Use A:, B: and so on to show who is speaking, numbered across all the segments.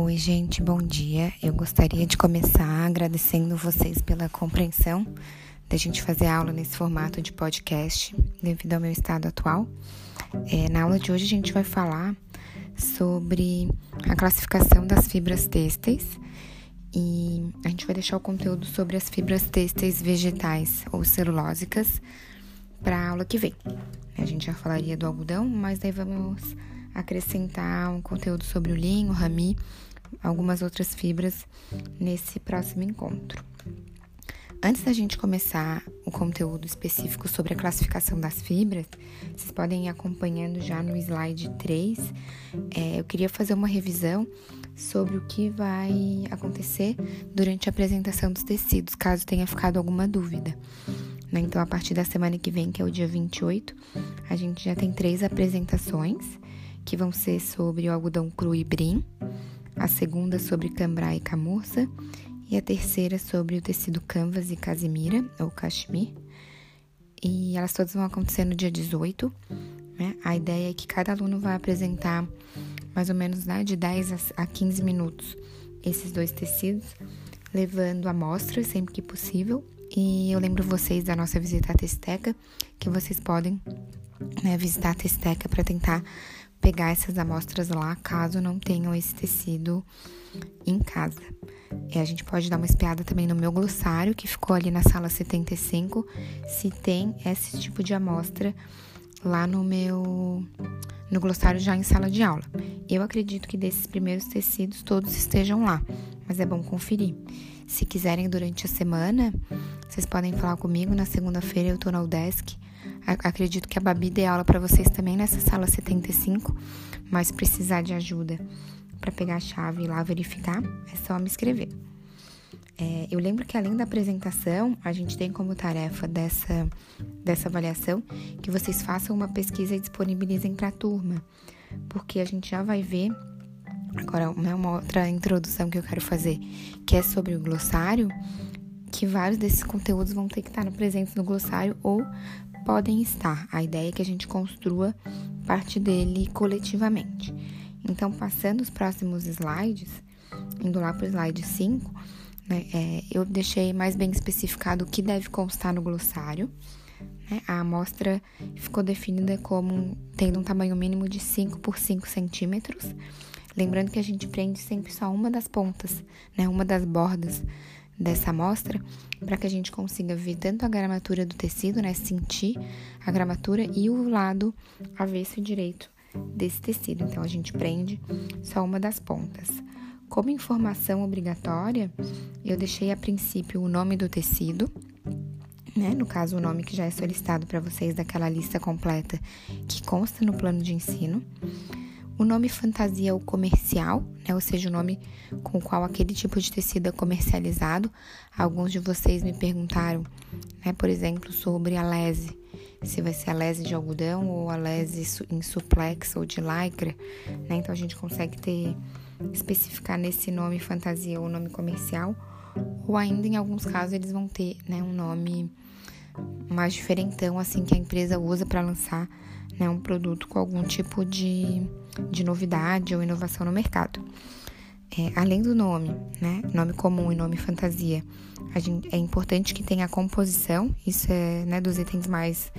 A: Oi, gente, bom dia. Eu gostaria de começar agradecendo vocês pela compreensão da gente fazer aula nesse formato de podcast, devido ao meu estado atual. É, na aula de hoje, a gente vai falar sobre a classificação das fibras têxteis e a gente vai deixar o conteúdo sobre as fibras têxteis vegetais ou celulósicas para a aula que vem. A gente já falaria do algodão, mas daí vamos acrescentar um conteúdo sobre o linho, o rami algumas outras fibras nesse próximo encontro. Antes da gente começar o conteúdo específico sobre a classificação das fibras, vocês podem ir acompanhando já no slide 3. É, eu queria fazer uma revisão sobre o que vai acontecer durante a apresentação dos tecidos, caso tenha ficado alguma dúvida. Né? Então, a partir da semana que vem, que é o dia 28, a gente já tem três apresentações, que vão ser sobre o algodão cru e brim, a segunda sobre cambrai e camurça e a terceira sobre o tecido canvas e casimira, ou cashmere. E elas todas vão acontecer no dia 18. Né? A ideia é que cada aluno vai apresentar mais ou menos né, de 10 a 15 minutos esses dois tecidos, levando amostras sempre que possível. E eu lembro vocês da nossa visita à Testeca, que vocês podem né, visitar a Testeca para tentar pegar essas amostras lá, caso não tenham esse tecido em casa. E a gente pode dar uma espiada também no meu glossário, que ficou ali na sala 75, se tem esse tipo de amostra lá no meu no glossário já em sala de aula. Eu acredito que desses primeiros tecidos todos estejam lá, mas é bom conferir. Se quiserem durante a semana, vocês podem falar comigo. Na segunda-feira eu tô na UDESC Acredito que a Babi dê aula para vocês também nessa sala 75, mas precisar de ajuda para pegar a chave e lá verificar, é só me escrever. É, eu lembro que além da apresentação, a gente tem como tarefa dessa, dessa avaliação que vocês façam uma pesquisa e disponibilizem para a turma, porque a gente já vai ver. Agora, uma outra introdução que eu quero fazer, que é sobre o glossário, que vários desses conteúdos vão ter que estar presentes no glossário ou podem estar. A ideia é que a gente construa parte dele coletivamente. Então, passando os próximos slides, indo lá para o slide 5, né, é, eu deixei mais bem especificado o que deve constar no glossário. Né? A amostra ficou definida como tendo um tamanho mínimo de 5 por 5 centímetros. Lembrando que a gente prende sempre só uma das pontas, né, uma das bordas dessa amostra para que a gente consiga ver tanto a gramatura do tecido, né, sentir a gramatura e o lado avesso e direito desse tecido. Então a gente prende só uma das pontas. Como informação obrigatória, eu deixei a princípio o nome do tecido, né? No caso, o nome que já é solicitado para vocês daquela lista completa que consta no plano de ensino. O nome fantasia ou comercial, né, ou seja, o nome com o qual aquele tipo de tecido é comercializado. Alguns de vocês me perguntaram, né, por exemplo, sobre a lese, se vai ser a lese de algodão ou a lese em suplex ou de lycra, né? Então a gente consegue ter especificar nesse nome fantasia ou nome comercial, ou ainda em alguns casos eles vão ter, né, um nome mais diferentão assim que a empresa usa para lançar né, um produto com algum tipo de, de novidade ou inovação no mercado. É, além do nome, né, nome comum e nome fantasia, gente, é importante que tenha a composição, isso é né, dos itens mais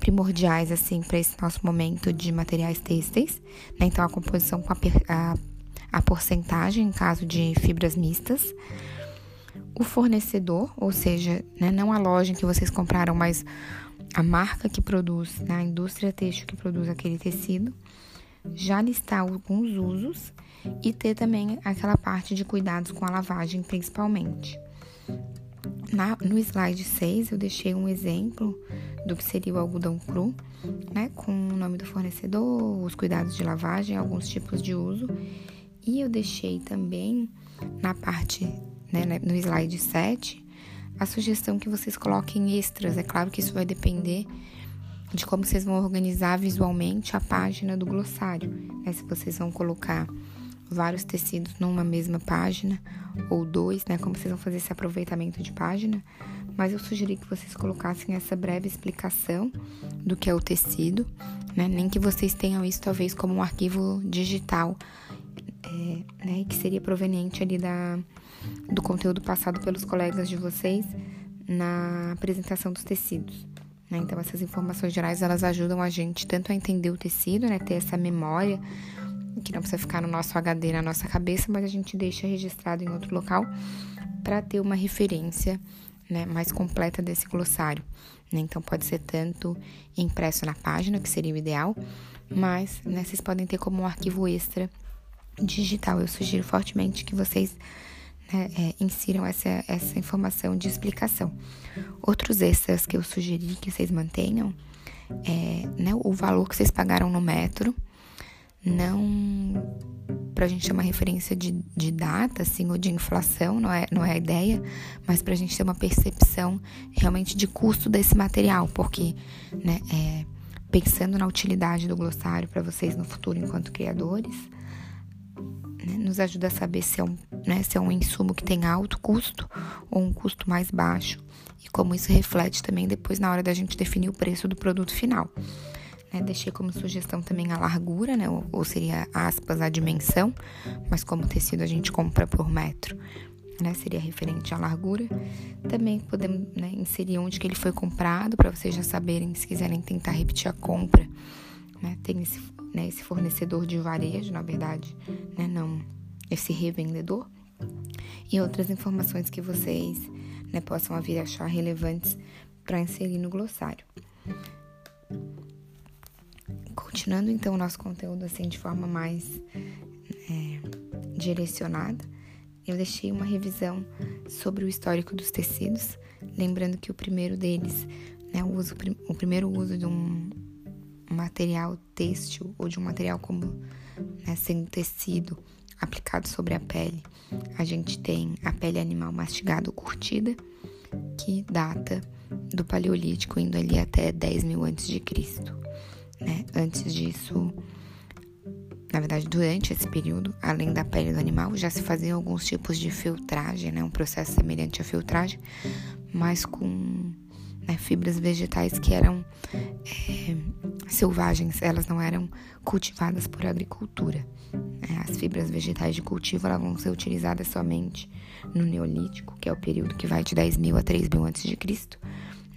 A: primordiais assim para esse nosso momento de materiais têxteis, né? Então a composição com a, a, a porcentagem em caso de fibras mistas, o fornecedor, ou seja, né, não a loja em que vocês compraram, mas a marca que produz, né, a indústria têxtil que produz aquele tecido, já listar alguns usos e ter também aquela parte de cuidados com a lavagem, principalmente. Na, no slide 6, eu deixei um exemplo do que seria o algodão cru, né, com o nome do fornecedor, os cuidados de lavagem, alguns tipos de uso. E eu deixei também na parte, né, no slide 7, a sugestão que vocês coloquem extras. É claro que isso vai depender de como vocês vão organizar visualmente a página do glossário. Né? Se vocês vão colocar vários tecidos numa mesma página ou dois, né? Como vocês vão fazer esse aproveitamento de página. Mas eu sugeri que vocês colocassem essa breve explicação do que é o tecido, né? Nem que vocês tenham isso talvez como um arquivo digital é, né, que seria proveniente ali da, do conteúdo passado pelos colegas de vocês na apresentação dos tecidos. Né? Então, essas informações gerais, elas ajudam a gente tanto a entender o tecido, né, ter essa memória, que não precisa ficar no nosso HD, na nossa cabeça, mas a gente deixa registrado em outro local para ter uma referência né, mais completa desse glossário. Né? Então, pode ser tanto impresso na página, que seria o ideal, mas né, vocês podem ter como um arquivo extra digital. Eu sugiro fortemente que vocês né, é, insiram essa, essa informação de explicação. Outros extras que eu sugeri que vocês mantenham é né, o valor que vocês pagaram no metro, não para a gente ter uma referência de, de data, assim, ou de inflação, não é, não é a ideia, mas para a gente ter uma percepção realmente de custo desse material, porque, né, é, pensando na utilidade do glossário para vocês no futuro enquanto criadores, né, nos ajuda a saber se é, um, né, se é um insumo que tem alto custo ou um custo mais baixo e como isso reflete também depois na hora da gente definir o preço do produto final. Né, deixei como sugestão também a largura, né, ou, ou seria aspas a dimensão, mas como tecido a gente compra por metro. Né, seria referente à largura. Também podemos né, inserir onde que ele foi comprado, para vocês já saberem, se quiserem tentar repetir a compra. Né, tem esse né, esse fornecedor de varejo, na verdade, né, não esse revendedor, e outras informações que vocês né, possam vir achar relevantes para inserir no glossário. Continuando então o nosso conteúdo assim de forma mais é, direcionada, eu deixei uma revisão sobre o histórico dos tecidos, lembrando que o primeiro deles, né, o, uso, o primeiro uso de um, material têxtil ou de um material como né, sendo tecido aplicado sobre a pele, a gente tem a pele animal mastigada ou curtida, que data do Paleolítico, indo ali até 10 mil antes de Cristo. Né? Antes disso, na verdade, durante esse período, além da pele do animal, já se faziam alguns tipos de filtragem, né? um processo semelhante à filtragem, mas com né, fibras vegetais que eram é, selvagens, elas não eram cultivadas por agricultura. É, as fibras vegetais de cultivo elas vão ser utilizadas somente no Neolítico, que é o período que vai de 10 mil a 3 mil antes de Cristo,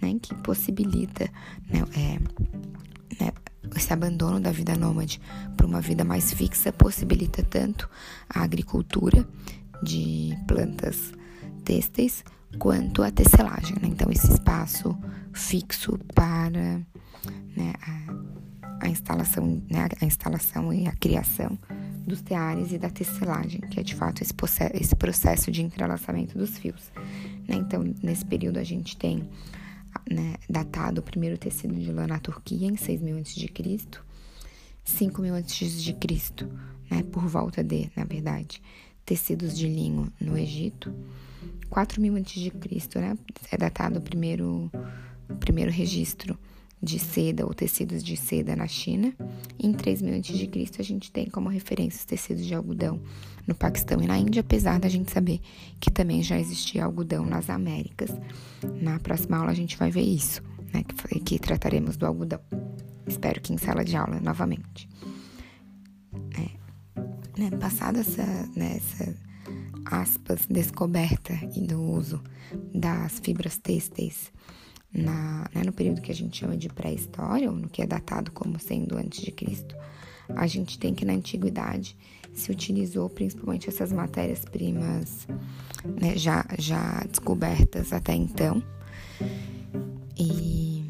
A: né, que possibilita né, é, né, esse abandono da vida nômade para uma vida mais fixa, possibilita tanto a agricultura de plantas têxteis quanto a tecelagem. Né? Então, esse espaço fixo para né, a, a, instalação, né, a instalação e a criação dos teares e da tecelagem, que é de fato esse, esse processo de entrelaçamento dos fios. Né? Então, nesse período, a gente tem né, datado o primeiro tecido de lã na Turquia, em 6 mil a.C., 5 mil a.C., né, por volta de, na verdade, tecidos de linho no Egito, 4000 a.C., né? É datado o primeiro, o primeiro registro de seda ou tecidos de seda na China. Em 3000 a.C. a gente tem como referência os tecidos de algodão no Paquistão e na Índia, apesar da gente saber que também já existia algodão nas Américas. Na próxima aula a gente vai ver isso, né? Que, que trataremos do algodão. Espero que em sala de aula novamente. É, né, passada essa, né, essa aspas, descoberta e do uso das fibras têxteis na, né, no período que a gente chama de pré-história, ou no que é datado como sendo antes de Cristo, a gente tem que na antiguidade se utilizou principalmente essas matérias-primas né, já, já descobertas até então, e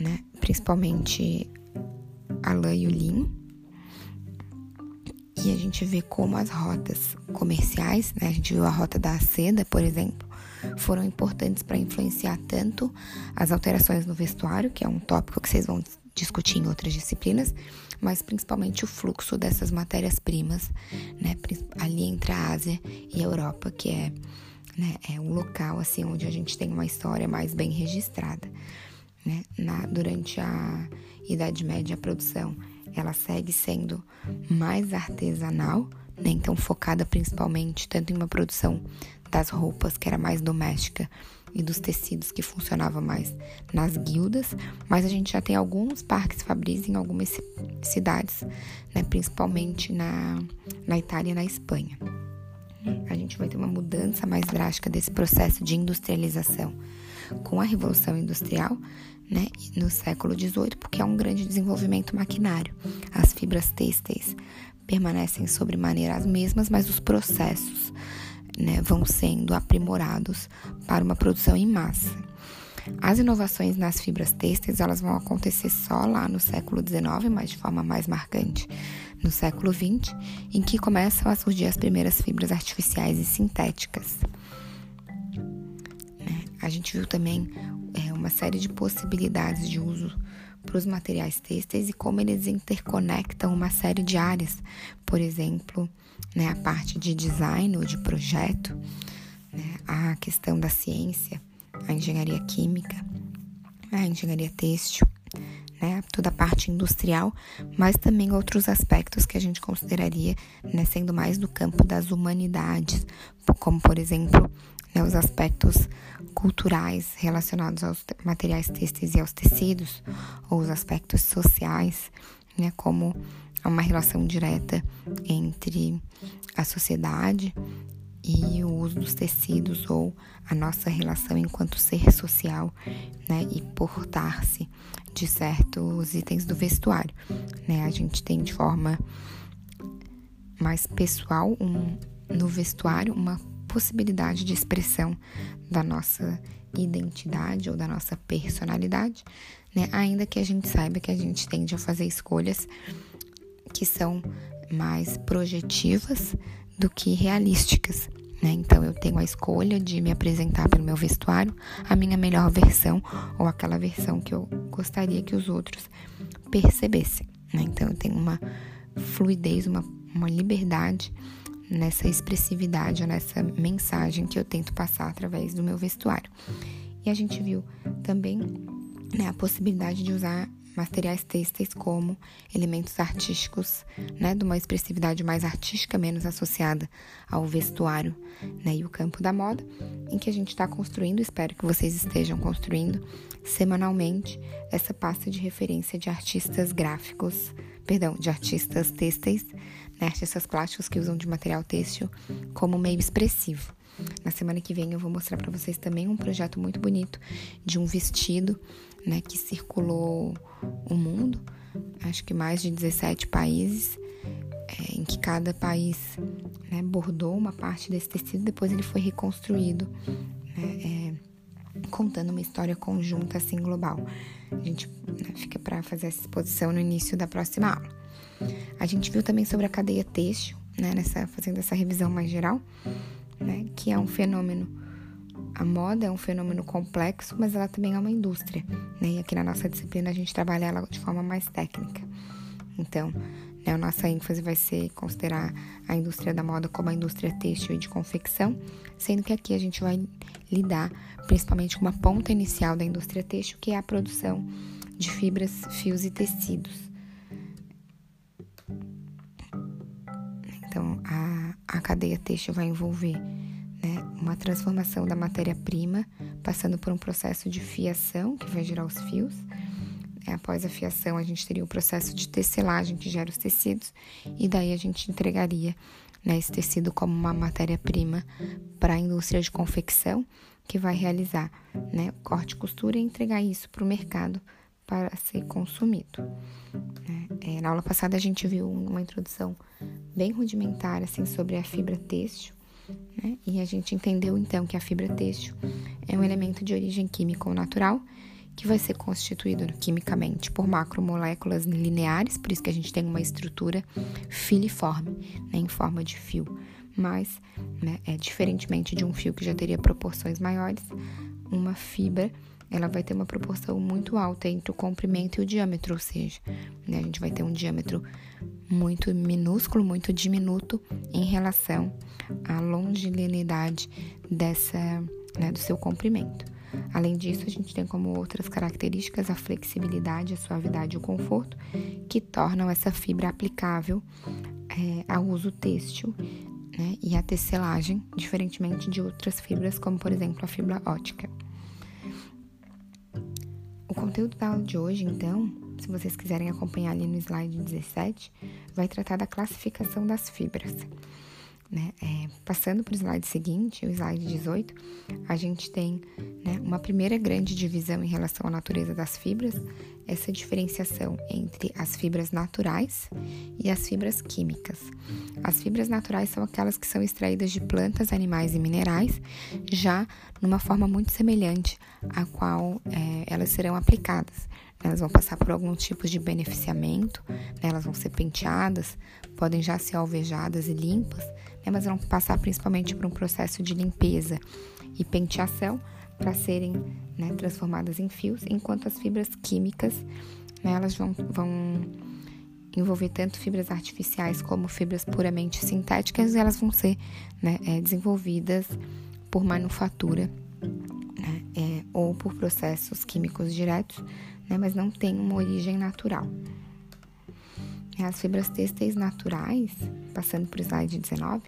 A: né, principalmente a lã e o linho, e a gente vê como as rotas comerciais, né, a gente viu a rota da seda, por exemplo, foram importantes para influenciar tanto as alterações no vestuário, que é um tópico que vocês vão discutir em outras disciplinas, mas principalmente o fluxo dessas matérias-primas, né, ali entre a Ásia e a Europa, que é, né, é um local assim onde a gente tem uma história mais bem registrada. Né? Na, durante a Idade Média, a produção ela segue sendo mais artesanal, né? então focada principalmente tanto em uma produção das roupas, que era mais doméstica, e dos tecidos que funcionava mais nas guildas, mas a gente já tem alguns parques fabris em algumas cidades, né, principalmente na, na Itália e na Espanha. A gente vai ter uma mudança mais drástica desse processo de industrialização com a Revolução Industrial, né, no século XVIII, porque é um grande desenvolvimento maquinário. As fibras têxteis permanecem sobre maneira as mesmas, mas os processos né, vão sendo aprimorados para uma produção em massa. As inovações nas fibras têxteis elas vão acontecer só lá no século XIX, mas de forma mais marcante no século XX, em que começam a surgir as primeiras fibras artificiais e sintéticas. A gente viu também é, uma série de possibilidades de uso para os materiais têxteis e como eles interconectam uma série de áreas, por exemplo, né, a parte de design ou de projeto, né, a questão da ciência, a engenharia química, a engenharia têxtil, né, toda a parte industrial, mas também outros aspectos que a gente consideraria né, sendo mais do campo das humanidades, como por exemplo né, os aspectos culturais relacionados aos materiais têxteis e aos tecidos, ou os aspectos sociais, né, como uma relação direta entre a sociedade e o uso dos tecidos ou a nossa relação enquanto ser social, né, e portar-se de certos itens do vestuário, né? A gente tem de forma mais pessoal um, no vestuário uma possibilidade de expressão da nossa identidade ou da nossa personalidade, né? Ainda que a gente saiba que a gente tende a fazer escolhas que são mais projetivas do que realísticas. Né? Então eu tenho a escolha de me apresentar pelo meu vestuário a minha melhor versão ou aquela versão que eu gostaria que os outros percebessem. Né? Então eu tenho uma fluidez, uma, uma liberdade nessa expressividade, nessa mensagem que eu tento passar através do meu vestuário. E a gente viu também né, a possibilidade de usar materiais têxteis como elementos artísticos, né, de uma expressividade mais artística, menos associada ao vestuário né, e o campo da moda, em que a gente está construindo, espero que vocês estejam construindo semanalmente essa pasta de referência de artistas gráficos, perdão, de artistas têxteis, né, artistas plásticos que usam de material têxtil como meio expressivo. Na semana que vem eu vou mostrar para vocês também um projeto muito bonito de um vestido, né, que circulou o mundo, acho que mais de 17 países, é, em que cada país né, bordou uma parte desse tecido, depois ele foi reconstruído, né, é, contando uma história conjunta assim global. A gente né, fica para fazer essa exposição no início da próxima aula. A gente viu também sobre a cadeia têxtil, né, nessa, fazendo essa revisão mais geral, né, que é um fenômeno. A moda é um fenômeno complexo, mas ela também é uma indústria. Né, e aqui na nossa disciplina a gente trabalha ela de forma mais técnica. Então, né, a nossa ênfase vai ser considerar a indústria da moda como a indústria têxtil e de confecção, sendo que aqui a gente vai lidar principalmente com uma ponta inicial da indústria têxtil, que é a produção de fibras, fios e tecidos. Então, a, a cadeia têxtil vai envolver né, uma transformação da matéria-prima, passando por um processo de fiação, que vai gerar os fios. É, após a fiação, a gente teria o processo de tecelagem, que gera os tecidos, e daí a gente entregaria né, esse tecido como uma matéria-prima para a indústria de confecção, que vai realizar né, corte e costura e entregar isso para o mercado para ser consumido. Né. É, na aula passada a gente viu uma introdução bem rudimentar assim sobre a fibra têxtil, né? E a gente entendeu então que a fibra têxtil é um elemento de origem química ou natural que vai ser constituído quimicamente por macromoléculas lineares, por isso que a gente tem uma estrutura filiforme, né, em forma de fio. Mas, né, é diferentemente de um fio que já teria proporções maiores, uma fibra ela vai ter uma proporção muito alta entre o comprimento e o diâmetro, ou seja, né, a gente vai ter um diâmetro muito minúsculo, muito diminuto em relação à longilínea dessa, né, do seu comprimento. Além disso, a gente tem como outras características a flexibilidade, a suavidade e o conforto, que tornam essa fibra aplicável é, ao uso têxtil né, e a tecelagem, diferentemente de outras fibras, como por exemplo a fibra ótica. O conteúdo da aula de hoje, então, se vocês quiserem acompanhar ali no slide 17, vai tratar da classificação das fibras. Né? É, passando para o slide seguinte, o slide 18, a gente tem né, uma primeira grande divisão em relação à natureza das fibras, essa diferenciação entre as fibras naturais e as fibras químicas. As fibras naturais são aquelas que são extraídas de plantas, animais e minerais, já numa forma muito semelhante à qual é, elas serão aplicadas. Elas vão passar por alguns tipos de beneficiamento, né? elas vão ser penteadas, podem já ser alvejadas e limpas, né? mas vão passar principalmente por um processo de limpeza e penteação para serem né, transformadas em fios, enquanto as fibras químicas né, elas vão, vão envolver tanto fibras artificiais como fibras puramente sintéticas e elas vão ser né, é, desenvolvidas por manufatura né, é, ou por processos químicos diretos, né, mas não tem uma origem natural. As fibras têxteis naturais, passando para o slide 19,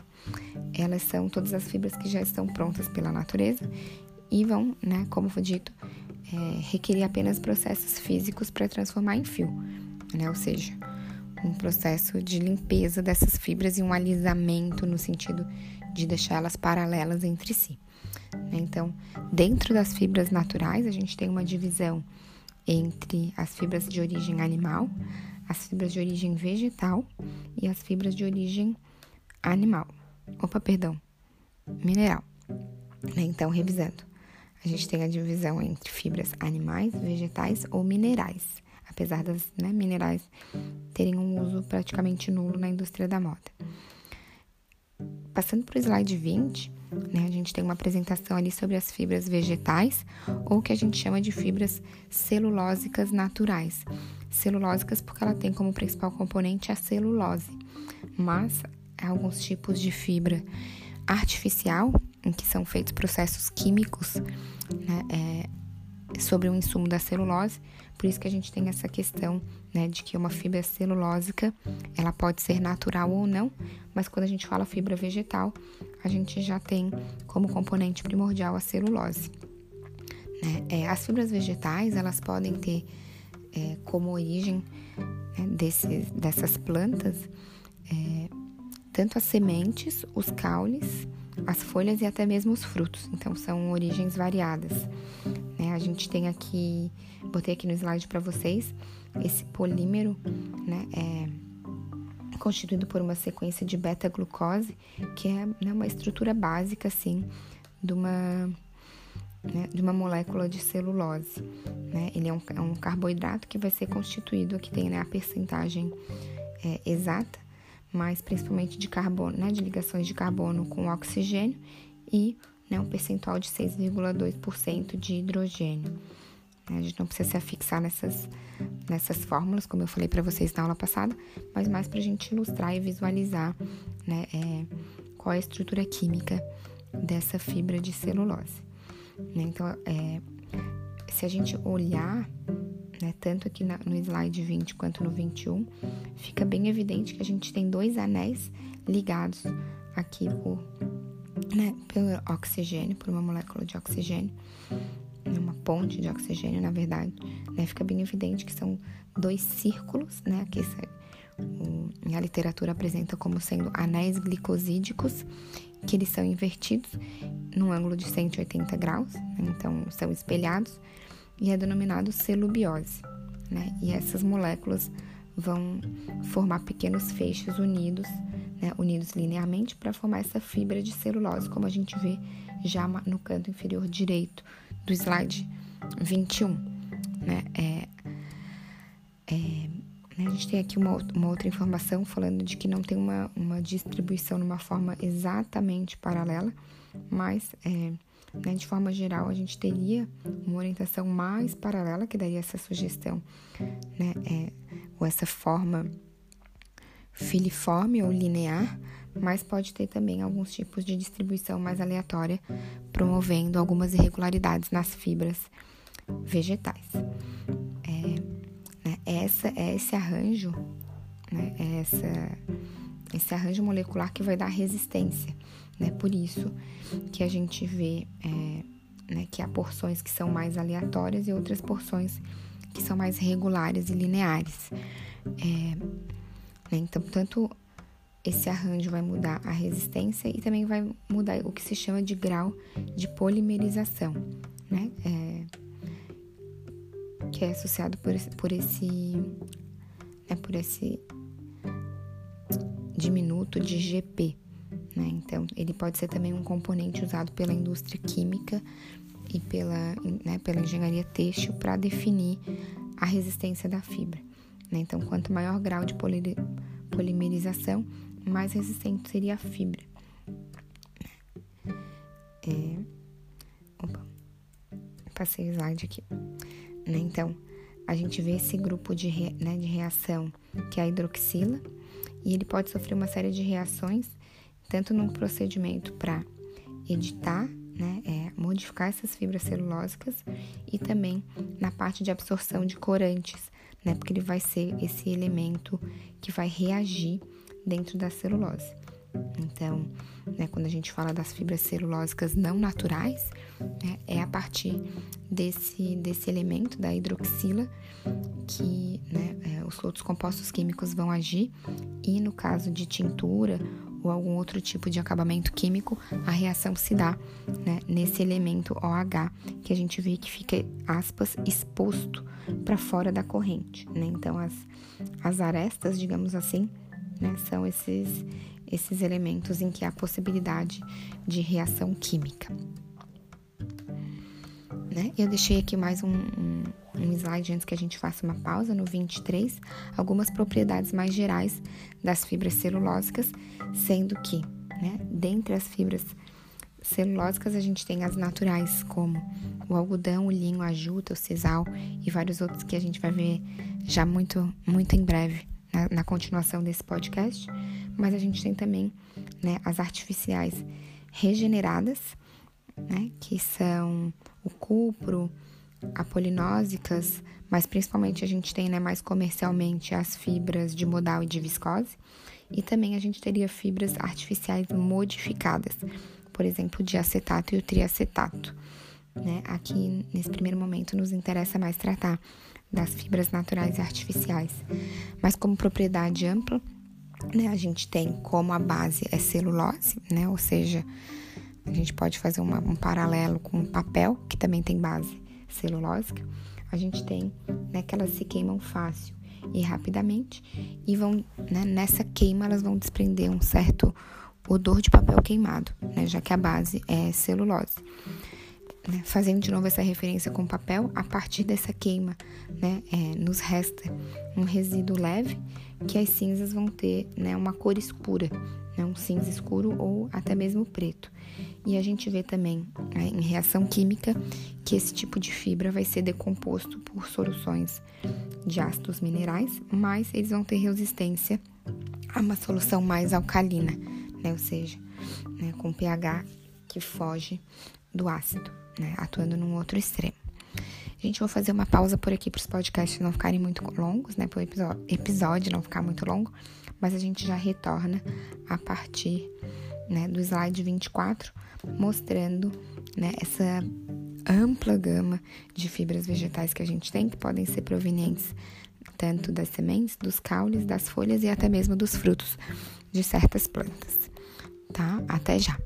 A: elas são todas as fibras que já estão prontas pela natureza e vão, né, como foi dito, é, requerer apenas processos físicos para transformar em fio, né? Ou seja, um processo de limpeza dessas fibras e um alisamento no sentido de deixá-las paralelas entre si. Né? Então, dentro das fibras naturais, a gente tem uma divisão entre as fibras de origem animal, as fibras de origem vegetal e as fibras de origem animal. Opa, perdão, mineral. Né? Então, revisando. A gente tem a divisão entre fibras animais, vegetais ou minerais, apesar das né, minerais terem um uso praticamente nulo na indústria da moda. Passando para o slide 20, né, a gente tem uma apresentação ali sobre as fibras vegetais, ou que a gente chama de fibras celulósicas naturais. Celulósicas porque ela tem como principal componente a celulose, mas alguns tipos de fibra artificial em que são feitos processos químicos né, é, sobre o insumo da celulose. Por isso que a gente tem essa questão né, de que uma fibra celulósica ela pode ser natural ou não, mas quando a gente fala fibra vegetal, a gente já tem como componente primordial a celulose. Né? É, as fibras vegetais elas podem ter é, como origem né, dessas plantas é, tanto as sementes, os caules as folhas e até mesmo os frutos. Então são origens variadas. Né? A gente tem aqui, botei aqui no slide para vocês, esse polímero, né? É constituído por uma sequência de beta-glucose, que é né, uma estrutura básica, assim, de uma, né, de uma molécula de celulose. Né? Ele é um, é um, carboidrato que vai ser constituído, aqui tem né, a percentagem é, exata, mas principalmente de carbono, né, de ligações de carbono com oxigênio e né, um percentual de 6,2% de hidrogênio. A gente não precisa se afixar nessas, nessas fórmulas, como eu falei para vocês na aula passada, mas mais para a gente ilustrar e visualizar né, é, qual é a estrutura química dessa fibra de celulose. Né? Então, é, se a gente olhar né? Tanto aqui na, no slide 20 quanto no 21, fica bem evidente que a gente tem dois anéis ligados aqui por, né, pelo oxigênio, por uma molécula de oxigênio, né, uma ponte de oxigênio, na verdade, né? Fica bem evidente que são dois círculos, né? Que a literatura apresenta como sendo anéis glicosídicos, que eles são invertidos num ângulo de 180 graus, né? então são espelhados e é denominado celubiose. Né? E essas moléculas vão formar pequenos feixes unidos, né? unidos linearmente para formar essa fibra de celulose, como a gente vê já no canto inferior direito do slide 21. Né? É, é? A gente tem aqui uma, uma, outra informação falando de que não tem uma, uma distribuição numa forma exatamente paralela, mas é, né? De forma geral, a gente teria uma orientação mais paralela que daria essa sugestão, né? É, ou essa forma filiforme ou linear, mas pode ter também alguns tipos de distribuição mais aleatória, promovendo algumas irregularidades nas fibras vegetais. Né, essa, é esse arranjo, né, é essa esse arranjo molecular que vai dar resistência, né? Por isso que a gente vê é, né, que há porções que são mais aleatórias e outras porções que são mais regulares e lineares. É, né, então, tanto esse arranjo vai mudar a resistência e também vai mudar o que se chama de grau de polimerização, né? É, que é associado por esse, por esse, né, por esse diminuto de GP. Né? Então, ele pode ser também um componente usado pela indústria química e pela, né, pela engenharia têxtil para definir a resistência da fibra. Né? Então, quanto maior grau de polimerização, mais resistente seria a fibra. É... Opa, passei o slide aqui. Né? Então, a gente vê esse grupo de, re... né, de reação que é a hidroxila, e ele pode sofrer uma série de reações, tanto no procedimento para editar né, é, modificar essas fibras celulósicas e também na parte de absorção de corantes, né, porque ele vai ser esse elemento que vai reagir dentro da celulose. Então, né, quando a gente fala das fibras celulósicas não naturais, né, é a partir desse, desse elemento da hidroxila que né, é, os outros compostos químicos vão agir, e no caso de tintura ou algum outro tipo de acabamento químico, a reação se dá né, nesse elemento OH, que a gente vê que fica, aspas, exposto para fora da corrente. Né? Então, as, as arestas, digamos assim, né, são esses, esses elementos em que há possibilidade de reação química. Né? Eu deixei aqui mais um, um, um, slide antes que a gente faça uma pausa, no 23, algumas propriedades mais gerais das fibras celulósicas, sendo que, né, dentre as fibras celulósicas, a gente tem as naturais, como o algodão, o linho, a juta, o sisal e vários outros que a gente vai ver já muito, muito em breve na, na continuação desse podcast. Mas a gente tem também né, as artificiais regeneradas, né, que são o cupro, apolinósicas, mas principalmente a gente tem né, mais comercialmente as fibras de modal e de viscose, e também a gente teria fibras artificiais modificadas, por exemplo, o diacetato e o triacetato. Né? Aqui, nesse primeiro momento, nos interessa mais tratar das fibras naturais e artificiais, mas como propriedade ampla, né, a gente tem como a base é celulose, né, ou seja, a gente pode fazer uma, um paralelo com papel, que também tem base celulósica. A gente tem né, que elas se queimam fácil e rapidamente, e vão né, nessa queima elas vão desprender um certo odor de papel queimado, né, já que a base é celulose. Né, fazendo de novo essa referência com papel, a partir dessa queima, né, é, nos resta um resíduo leve que as cinzas vão ter né, uma cor escura, né, um cinza escuro ou até mesmo preto. E a gente vê também né, em reação química que esse tipo de fibra vai ser decomposto por soluções de ácidos minerais, mas eles vão ter resistência a uma solução mais alcalina, né, ou seja, né, com pH que foge do ácido, né, atuando num outro extremo. Gente, vou fazer uma pausa por aqui para os podcasts não ficarem muito longos, né, para o episódio não ficar muito longo, mas a gente já retorna a partir né, do slide 24, mostrando né, essa ampla gama de fibras vegetais que a gente tem, que podem ser provenientes tanto das sementes, dos caules, das folhas e até mesmo dos frutos de certas plantas. Tá? Até já!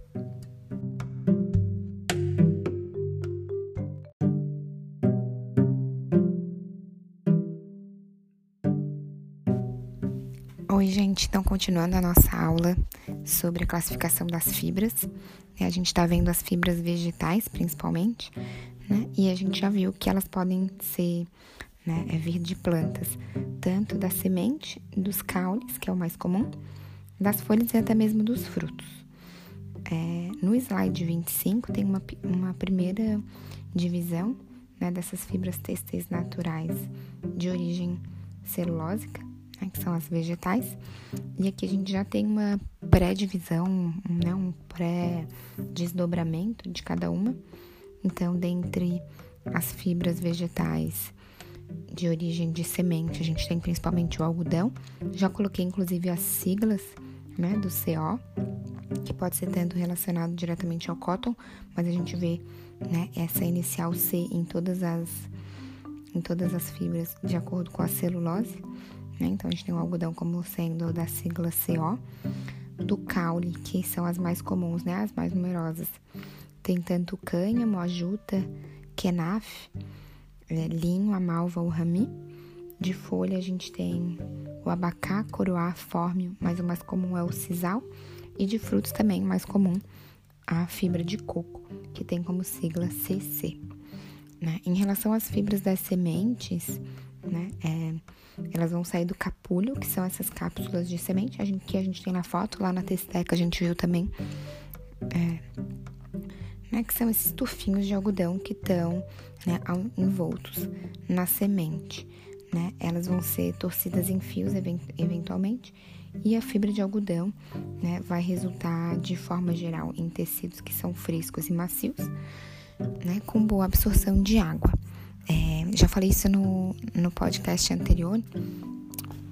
A: Oi, gente. Então, continuando a nossa aula sobre a classificação das fibras, né? a gente está vendo as fibras vegetais, principalmente, né? E a gente já viu que elas podem ser, né, é vir de plantas, tanto da semente, dos caules, que é o mais comum, das folhas e até mesmo dos frutos. É, no slide 25 tem uma, uma primeira divisão né, dessas fibras têxteis naturais de origem celulósica, né, que são as vegetais. E aqui a gente já tem uma pré-divisão, né, um pré-desdobramento de cada uma. Então, dentre as fibras vegetais de origem de semente, a gente tem principalmente o algodão. Já coloquei inclusive as siglas né, do CO, que pode ser tanto relacionado diretamente ao cotton, mas a gente vê né, essa inicial C em todas as em todas as fibras de acordo com a celulose. Né? Então a gente tem o algodão como sendo da sigla CO, do caule, que são as mais comuns, né, as mais numerosas. Tem tanto cânhamo, a juta, kenaf, é, linho, a malva, o rami. De folha a gente tem o abacá, coroá, fórmio, mas o mais comum é o sisal. E de frutos também, mais comum, a fibra de coco, que tem como sigla CC. Né? Em relação às fibras das sementes, né, é, elas vão sair do capulho, que são essas cápsulas de semente, a gente, que a gente tem na foto, lá na testeca a gente viu também, é, né, que são esses tufinhos de algodão que estão né, envoltos na semente né? Elas vão ser torcidas em fios eventualmente e a fibra de algodão, né, vai resultar de forma geral em tecidos que são frescos e macios, né, com boa absorção de água. É, já falei isso no, no podcast anterior,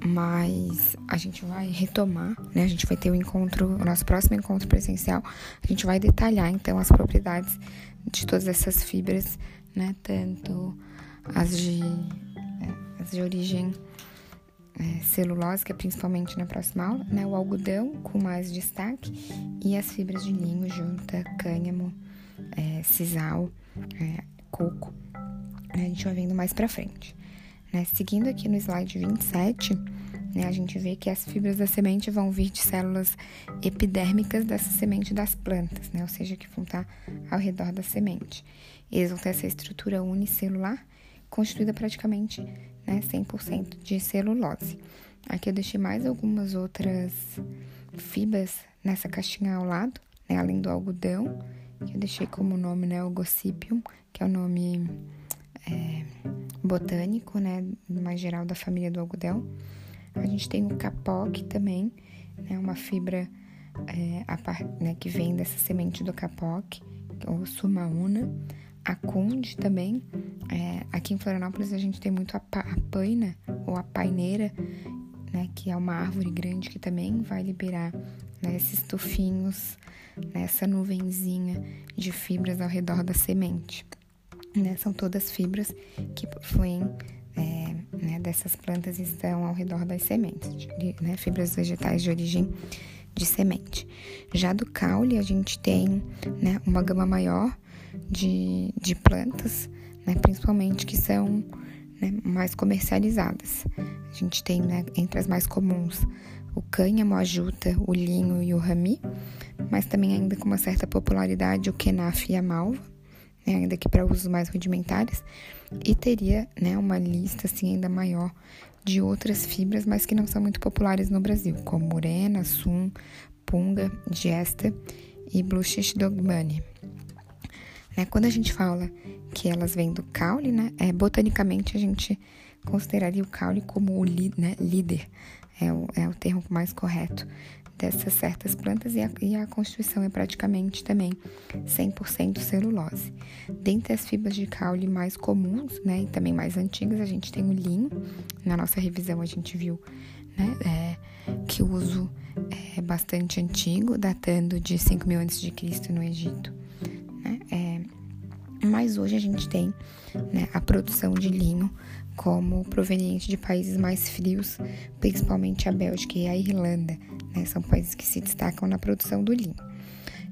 A: mas a gente vai retomar, né? A gente vai ter o encontro, o nosso próximo encontro presencial, a gente vai detalhar então as propriedades de todas essas fibras, né? Tanto as de de origem é, celulósica, principalmente na próxima aula, né? O algodão com mais destaque e as fibras de linho, junta, cânhamo, é, sisal, é, coco. A gente vai vendo mais pra frente. Né? Seguindo aqui no slide 27, né, a gente vê que as fibras da semente vão vir de células epidérmicas dessa semente das plantas, né? Ou seja, que vão estar ao redor da semente. Eles vão ter essa estrutura unicelular, constituída praticamente né, 100% de celulose. Aqui eu deixei mais algumas outras fibras nessa caixinha ao lado, né, além do algodão, que eu deixei como nome, né, o Gossypium, que é o nome é, botânico, né, mais geral da família do algodão. A gente tem o capoc também, né, uma fibra é, a, né, que vem dessa semente do capoc, ou sumaúna. A cunde também. É, aqui em Florianópolis a gente tem muito a, pa, a paina ou a paineira, né, que é uma árvore grande que também vai liberar né, esses tufinhos, né, essa nuvenzinha de fibras ao redor da semente. Né, são todas fibras que fluem é, né, dessas plantas estão ao redor das sementes, de, né, fibras vegetais de origem de semente. Já do caule, a gente tem né, uma gama maior de, de plantas, né, principalmente que são né, mais comercializadas. A gente tem né, entre as mais comuns o cânhamo, a juta, o linho e o rami, mas também ainda com uma certa popularidade o kenaf e a malva, né, ainda que para usos mais rudimentares, e teria né, uma lista assim ainda maior de outras fibras, mas que não são muito populares no Brasil, como morena, sum, punga, gesta e bluchish dogmani. Né? Quando a gente fala que elas vêm do caule, né? É, botanicamente a gente consideraria o caule como o né? líder, é o, é o termo mais correto dessas certas plantas e a, e a constituição é praticamente também 100% celulose. Dentre as fibras de caule mais comuns, né, e também mais antigas, a gente tem o linho. Na nossa revisão a gente viu, né, é, que o uso é bastante antigo, datando de 5.000 a.C. no Egito. Né, é, mas hoje a gente tem né, a produção de linho como proveniente de países mais frios, principalmente a Bélgica e a Irlanda. Né, são países que se destacam na produção do linho.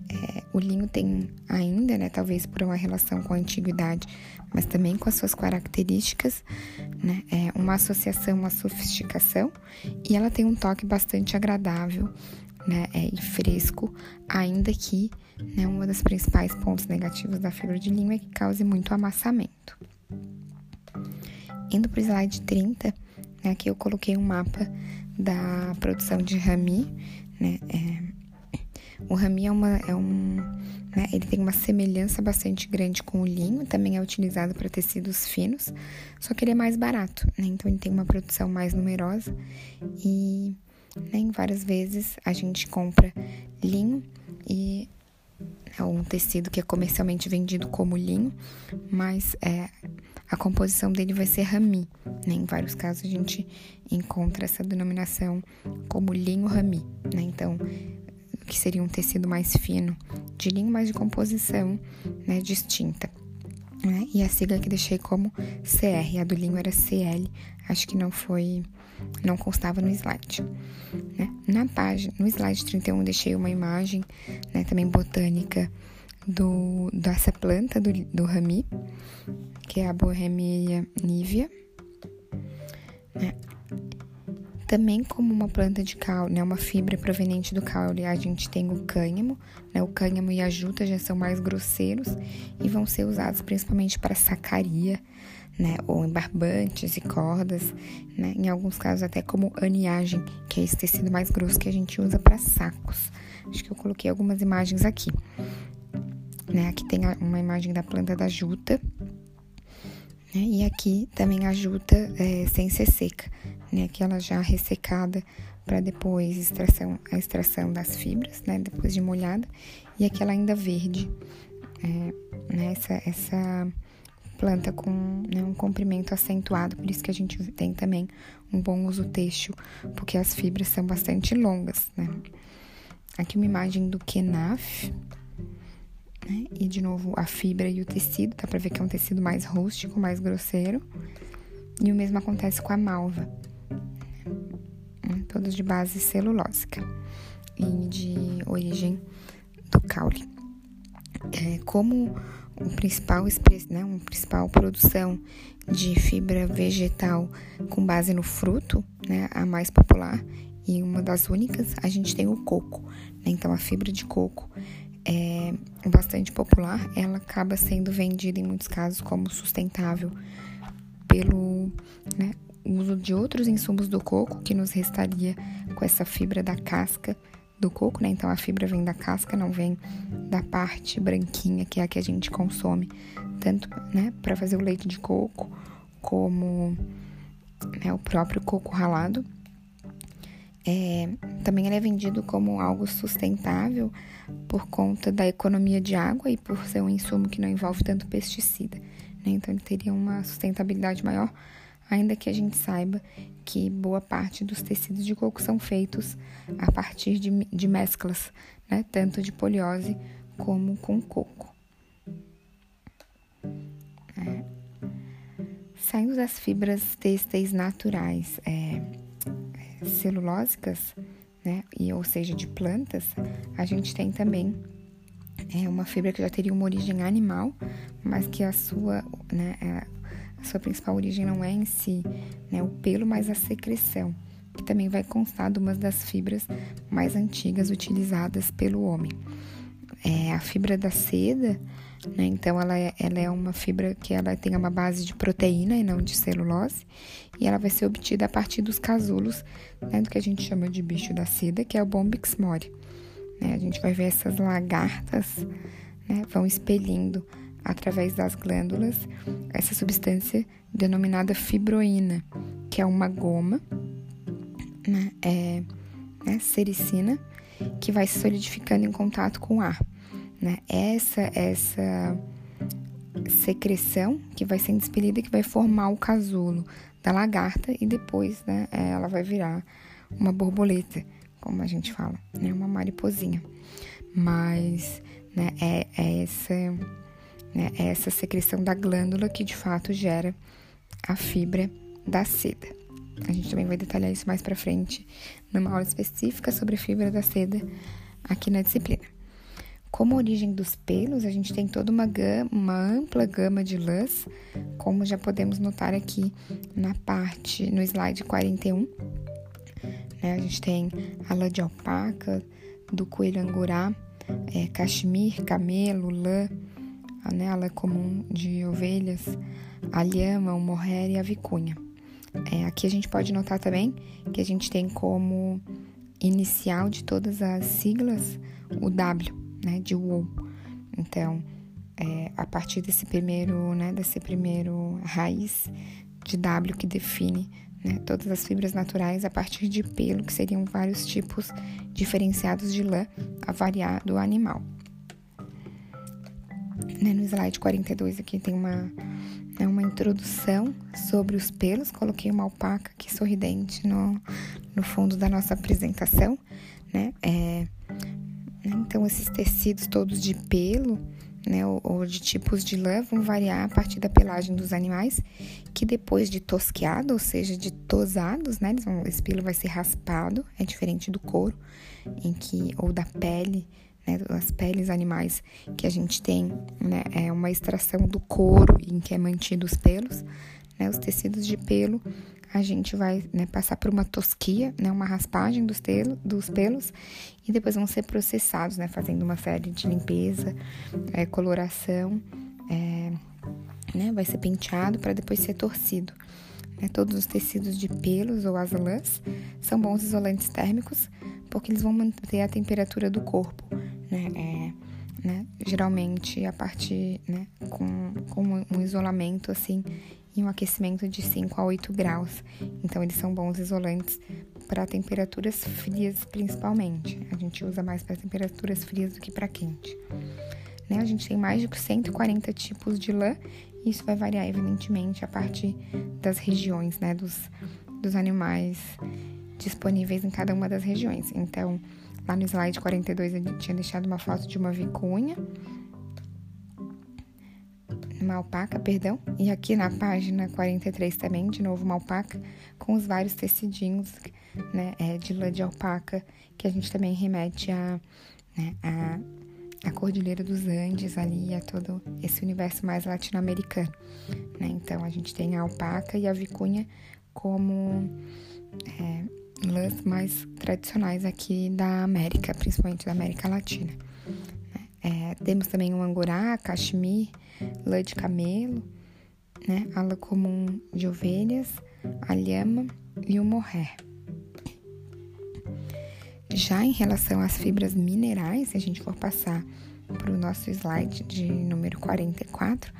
A: É, o linho tem ainda, né, talvez por uma relação com a antiguidade, mas também com as suas características, né, é uma associação, uma sofisticação, e ela tem um toque bastante agradável né, é, e fresco, ainda que né, um dos principais pontos negativos da fibra de linho é que cause muito amassamento. Indo para o slide 30, né, aqui eu coloquei um mapa da produção de rami. Né, é, o rami é, uma, é um, né, ele tem uma semelhança bastante grande com o linho, também é utilizado para tecidos finos, só que ele é mais barato, né, então ele tem uma produção mais numerosa e né, várias vezes a gente compra linho e é um tecido que é comercialmente vendido como linho, mas é, a composição dele vai ser rami. Né? Em vários casos a gente encontra essa denominação como linho rami. Né? Então, que seria um tecido mais fino de linho, mas de composição né, distinta. Né? E a sigla que deixei como CR, a do linho era CL, acho que não foi, não constava no slide. Né? Na página, no slide 31 deixei uma imagem, né, também botânica, do, dessa planta do, do rami, que é a Bohemia nívea. Né? Também como uma planta de caule, né, uma fibra proveniente do caule, a gente tem o cânhamo, né, o cânhamo e a juta já são mais grosseiros e vão ser usados principalmente para sacaria, né, ou em barbantes e cordas, né, em alguns casos até como aniagem, que é esse tecido mais grosso que a gente usa para sacos. Acho que eu coloquei algumas imagens aqui. Né, aqui tem uma imagem da planta da juta, né, e aqui também a juta é, sem ser seca né? Aquela já ressecada para depois extração, a extração das fibras, né? Depois de molhada e aquela ainda verde, é, né? Essa, essa planta com né, um comprimento acentuado, por isso que a gente tem também um bom uso têxtil, porque as fibras são bastante longas, né? Aqui uma imagem do kenaf, né? E de novo a fibra e o tecido, dá pra ver que é um tecido mais rústico, mais grosseiro. E o mesmo acontece com a malva todos de base celulósica e de origem do caule. É, como o principal, né, uma principal produção de fibra vegetal com base no fruto, né, a mais popular e uma das únicas, a gente tem o coco. Né? Então, a fibra de coco é bastante popular, ela acaba sendo vendida em muitos casos como sustentável pelo né, uso de outros insumos do coco que nos restaria com essa fibra da casca do coco, né? Então a fibra vem da casca, não vem da parte branquinha que é a que a gente consome, tanto, né, para fazer o leite de coco, como né, o próprio coco ralado. É, também ele é vendido como algo sustentável por conta da economia de água e por ser um insumo que não envolve tanto pesticida. Né? Então ele teria uma sustentabilidade maior ainda que a gente saiba que boa parte dos tecidos de coco são feitos a partir de, de mesclas, né? tanto de poliose como com coco. É. Saindo das fibras têxteis naturais, é, celulósicas, né? e, ou seja, de plantas, a gente tem também é, uma fibra que já teria uma origem animal, mas que a sua, né, é, a sua principal origem não é em si né, o pelo, mas a secreção, que também vai constar de uma das fibras mais antigas utilizadas pelo homem. É a fibra da seda, né, então ela é, ela é uma fibra que ela tem uma base de proteína e não de celulose, e ela vai ser obtida a partir dos casulos né, do que a gente chama de bicho da seda, que é o Bombix mori. Né, a gente vai ver essas lagartas né, vão expelindo através das glândulas essa substância denominada fibroína, que é uma goma, né, é, né, sericina, que vai se solidificando em contato com o ar. Né? Essa, essa secreção que vai sendo expelida que vai formar o casulo da lagarta e depois né, ela vai virar uma borboleta, como a gente fala, né, uma mariposinha. Mas né, é, é essa né? É essa secreção da glândula que de fato gera a fibra da seda. A gente também vai detalhar isso mais para frente numa aula específica sobre fibra da seda aqui na disciplina. Como origem dos pelos, a gente tem toda uma, gama, uma ampla gama de lãs, como já podemos notar aqui na parte, no slide 41. Né? A gente tem a lã de alpaca, do coelho angurá, é, cachemir, camelo, lã, a nela comum de ovelhas, a lhama, o mohair e a vicunha. É, aqui a gente pode notar também que a gente tem como inicial de todas as siglas o W, né, de wool. Então, é, a partir desse primeiro, né, desse primeiro raiz de W que define né, todas as fibras naturais a partir de pelo, que seriam vários tipos diferenciados de lã a variar do animal. Né, no slide 42 aqui tem uma, né, uma introdução sobre os pelos. Coloquei uma alpaca aqui sorridente no, no fundo da nossa apresentação, né? É, né, então, esses tecidos todos de pelo, né, ou, ou, de tipos de lã, vão variar a partir da pelagem dos animais, que depois de tosqueado, ou seja, de tosados, né, vão, esse pelo vai ser raspado, é diferente do couro, em que, ou da pele, né, as peles animais que a gente tem, né, é uma extração do couro em que é mantido os pelos, né, os tecidos de pelo, a gente vai né, passar por uma tosquia, né, uma raspagem dos, telo, dos pelos e depois vão ser processados, né, fazendo uma série de limpeza, é, coloração, é, né, vai ser penteado para depois ser torcido. Né, todos os tecidos de pelos ou as lãs são bons isolantes térmicos porque eles vão manter a temperatura do corpo né? É, né? Geralmente a partir, né? Com, com um isolamento assim e um aquecimento de 5 a 8 graus. Então eles são bons isolantes para temperaturas frias principalmente. A gente usa mais para temperaturas frias do que para quente. Né? A gente tem mais de 140 tipos de lã e isso vai variar evidentemente a partir das regiões, né, dos, dos animais disponíveis em cada uma das regiões. Então, Lá no slide 42 eu tinha deixado uma foto de uma vicunha, uma alpaca, perdão, e aqui na página 43 também, de novo uma alpaca, com os vários tecidinhos, né, é, de lã de alpaca, que a gente também remete a, né, a, a Cordilheira dos Andes ali, a todo esse universo mais latino-americano, né, então a gente tem a alpaca e a vicunha como... É, lãs mais tradicionais aqui da América, principalmente da América Latina. É, temos também o angorá, cachemir, lã de camelo, né, a lã comum de ovelhas, a lhama e o morré. Já em relação às fibras minerais, se a gente for passar para o nosso slide de número 44,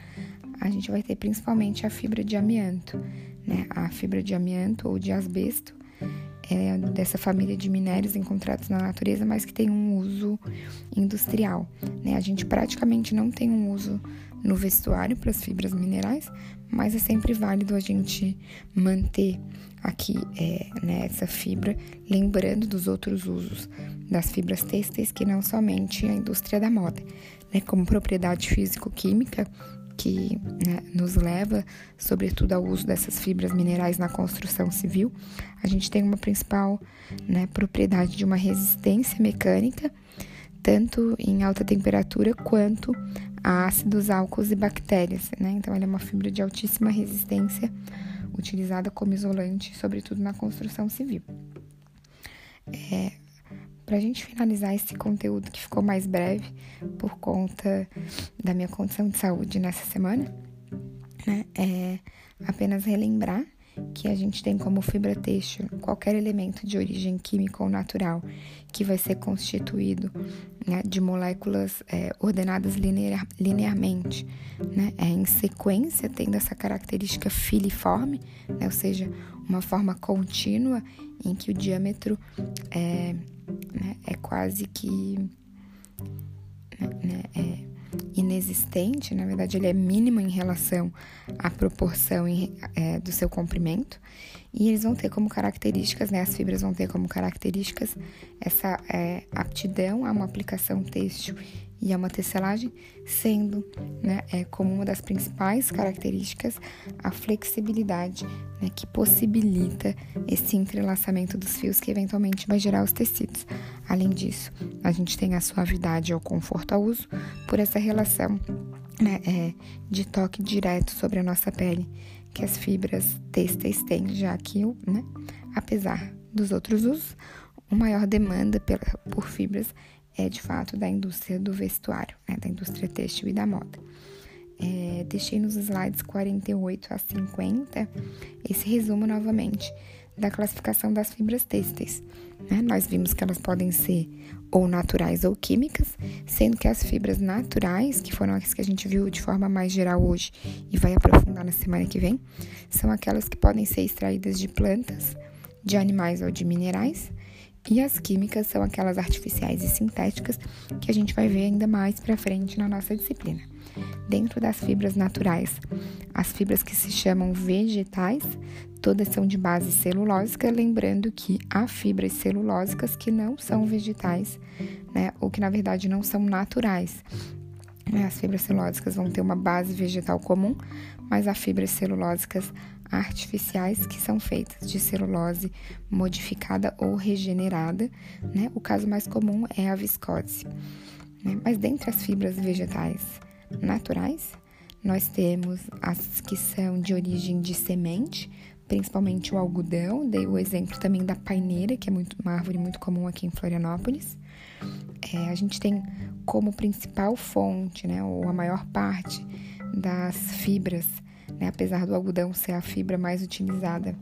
A: a gente vai ter principalmente a fibra de amianto, né? A fibra de amianto ou de asbesto é dessa família de minérios encontrados na natureza, mas que tem um uso industrial. Né? A gente praticamente não tem um uso no vestuário para as fibras minerais, mas é sempre válido a gente manter aqui é, né, essa fibra, lembrando dos outros usos das fibras têxteis, que não somente a indústria da moda, né, como propriedade físico-química, que né, nos leva, sobretudo, ao uso dessas fibras minerais na construção civil, a gente tem uma principal né, propriedade de uma resistência mecânica, tanto em alta temperatura quanto a ácidos, álcools e bactérias. Né? Então, ela é uma fibra de altíssima resistência, utilizada como isolante, sobretudo na construção civil. É, para a gente finalizar esse conteúdo que ficou mais breve por conta da minha condição de saúde nessa semana, né, é apenas relembrar que a gente tem como fibra têxtil qualquer elemento de origem química ou natural que vai ser constituído né, de moléculas é, ordenadas linear, linearmente, né, é, em sequência, tendo essa característica filiforme, né, ou seja, uma forma contínua em que o diâmetro é, né, é quase que né, é inexistente, na verdade ele é mínimo em relação à proporção é, do seu comprimento, e eles vão ter como características, né, as fibras vão ter como características essa é, aptidão a uma aplicação têxtil e a uma tecelagem, sendo né, é, como uma das principais características a flexibilidade né, que possibilita esse entrelaçamento dos fios que eventualmente vai gerar os tecidos. Além disso, a gente tem a suavidade ou conforto ao uso por essa relação né, é, de toque direto sobre a nossa pele que as fibras têxteis têm, já que, né, apesar dos outros usos, uma maior demanda por fibras é de fato da indústria do vestuário, né, da indústria têxtil e da moda. É, deixei nos slides 48 a 50 esse resumo novamente da classificação das fibras têxteis. Né? Nós vimos que elas podem ser ou naturais ou químicas, sendo que as fibras naturais, que foram as que a gente viu de forma mais geral hoje e vai aprofundar na semana que vem, são aquelas que podem ser extraídas de plantas, de animais ou de minerais, e as químicas são aquelas artificiais e sintéticas que a gente vai ver ainda mais para frente na nossa disciplina. Dentro das fibras naturais, as fibras que se chamam vegetais, todas são de base celulósica, lembrando que há fibras celulósicas que não são vegetais, né, ou que na verdade não são naturais. As fibras celulósicas vão ter uma base vegetal comum, mas há fibras celulósicas artificiais que são feitas de celulose modificada ou regenerada. Né? O caso mais comum é a viscose. Né? Mas dentre as fibras vegetais naturais, nós temos as que são de origem de semente, principalmente o algodão. Dei o exemplo também da paineira, que é muito, uma árvore muito comum aqui em Florianópolis. É, a gente tem como principal fonte, né, ou a maior parte das fibras, né, apesar do algodão ser a fibra mais utilizada,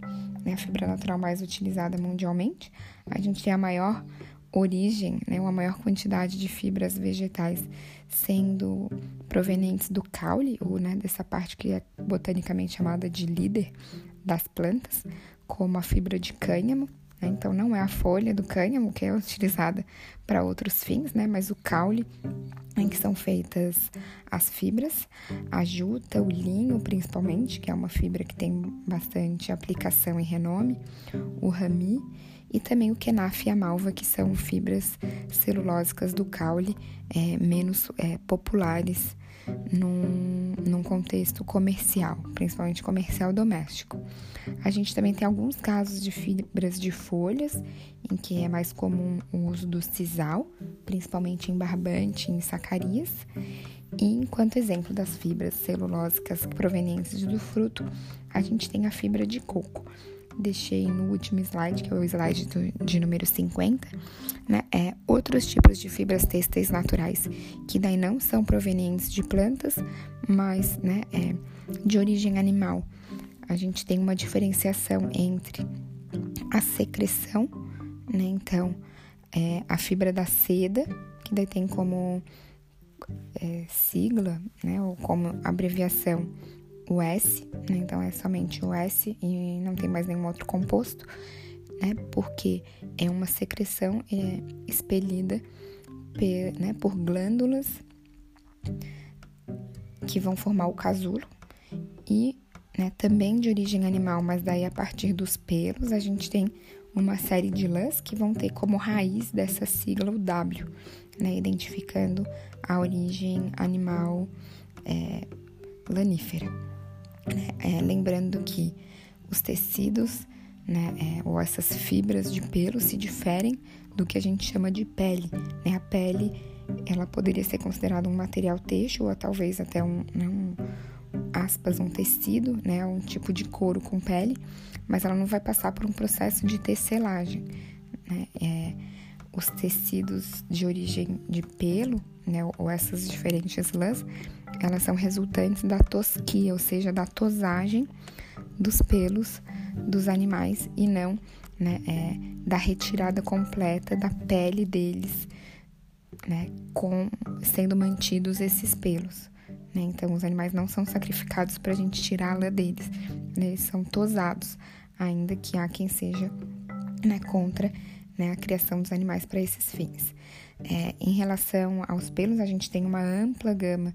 A: né, a fibra natural mais utilizada mundialmente, a gente tem a maior origem, né, uma maior quantidade de fibras vegetais sendo provenientes do caule, ou né, dessa parte que é botanicamente chamada de líder das plantas, como a fibra de cânhamo, né? Então, não é a folha do cânhamo que é utilizada para outros fins, né? mas o caule em que são feitas as fibras, a juta, o linho principalmente, que é uma fibra que tem bastante aplicação e renome, o rami e também o kenaf e a malva, que são fibras celulósicas do caule é, menos é, populares num, num contexto comercial, principalmente comercial doméstico. A gente também tem alguns casos de fibras de folhas, em que é mais comum o uso do sisal, principalmente em barbante e em sacarias. E enquanto exemplo das fibras celulósicas provenientes do fruto, a gente tem a fibra de coco deixei no último slide, que é o slide do, de número 50, né, é outros tipos de fibras têxteis naturais, que daí não são provenientes de plantas, mas né, é, de origem animal. A gente tem uma diferenciação entre a secreção, né, então é, a fibra da seda, que daí tem como é, sigla, né, ou como abreviação o S, né? Então é somente o S e não tem mais nenhum outro composto, né? Porque é uma secreção é, expelida per, né, por glândulas que vão formar o casulo e né, também de origem animal, mas daí a partir dos pelos a gente tem uma série de lãs que vão ter como raiz dessa sigla o W, né, identificando a origem animal é, lanífera. Né? É, lembrando que os tecidos, né, é, ou essas fibras de pelo se diferem do que a gente chama de pele. Né? A pele, ela poderia ser considerada um material têxtil ou talvez até um, né, um aspas, um tecido, né, um tipo de couro com pele, mas ela não vai passar por um processo de tecelagem. Né? É, os tecidos de origem de pelo, né, ou essas diferentes lãs, elas são resultantes da tosquia, ou seja, da tosagem dos pelos dos animais e não né, é, da retirada completa da pele deles, né, com, sendo mantidos esses pelos. Né? Então, os animais não são sacrificados para a gente tirar a lã deles, né? eles são tosados, ainda que há quem seja né, contra né, a criação dos animais para esses fins. É, em relação aos pelos, a gente tem uma ampla gama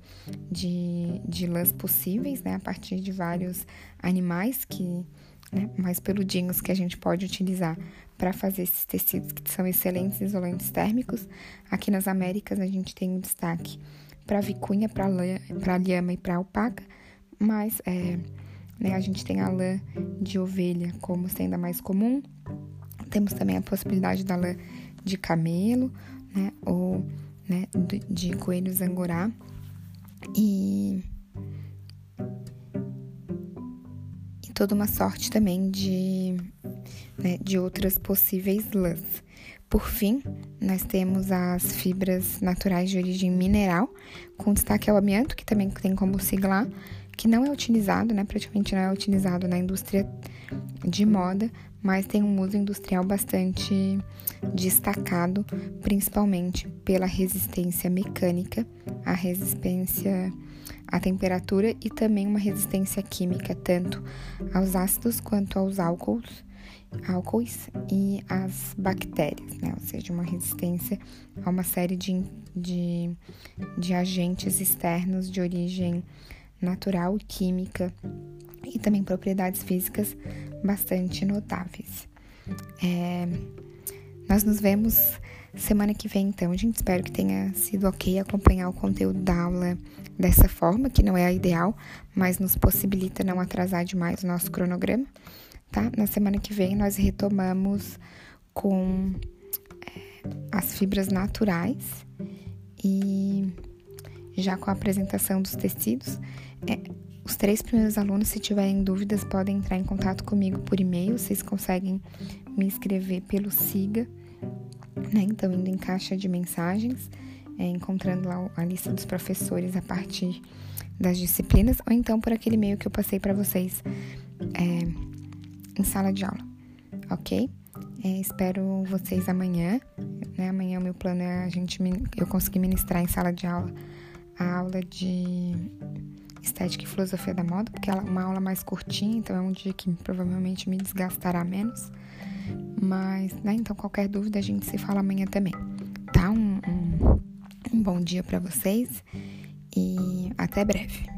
A: de, de lãs possíveis, né, a partir de vários animais que, né, mais peludinhos que a gente pode utilizar para fazer esses tecidos que são excelentes isolantes térmicos. Aqui nas Américas a gente tem um destaque para vicunha, para lhama e para alpaca, mas é, né, a gente tem a lã de ovelha como sendo a mais comum. Temos também a possibilidade da lã de camelo, né? Ou né, de coelhos angorá. E, e toda uma sorte também de, né, de outras possíveis lãs. Por fim, nós temos as fibras naturais de origem mineral, com destaque ao amianto, que também tem como sigla, que não é utilizado, né, praticamente não é utilizado na indústria de moda, mas tem um uso industrial bastante destacado, principalmente pela resistência mecânica, a resistência à temperatura e também uma resistência química, tanto aos ácidos quanto aos álcools. álcoois e as bactérias, né? Ou seja, uma resistência a uma série de, de, de agentes externos de origem natural, química e também propriedades físicas bastante notáveis. É, nós nos vemos semana que vem, então. Gente espero que tenha sido ok acompanhar o conteúdo da aula dessa forma, que não é a ideal, mas nos possibilita não atrasar demais o nosso cronograma, tá? Na semana que vem nós retomamos com é, as fibras naturais e já com a apresentação dos tecidos. É, os três primeiros alunos, se tiverem dúvidas, podem entrar em contato comigo por e-mail. Vocês conseguem me escrever pelo SIGA, né? Então, indo em caixa de mensagens, é, encontrando lá a lista dos professores a partir das disciplinas, ou então por aquele e-mail que eu passei para vocês é, em sala de aula, ok? É, espero vocês amanhã. Né? Amanhã o meu plano é a gente eu conseguir ministrar em sala de aula a aula de Estética e Filosofia da Moda, porque é uma aula mais curtinha, então é um dia que provavelmente me desgastará menos. Mas, né, então qualquer dúvida a gente se fala amanhã também. Tá? Um, um, um bom dia para vocês e até breve.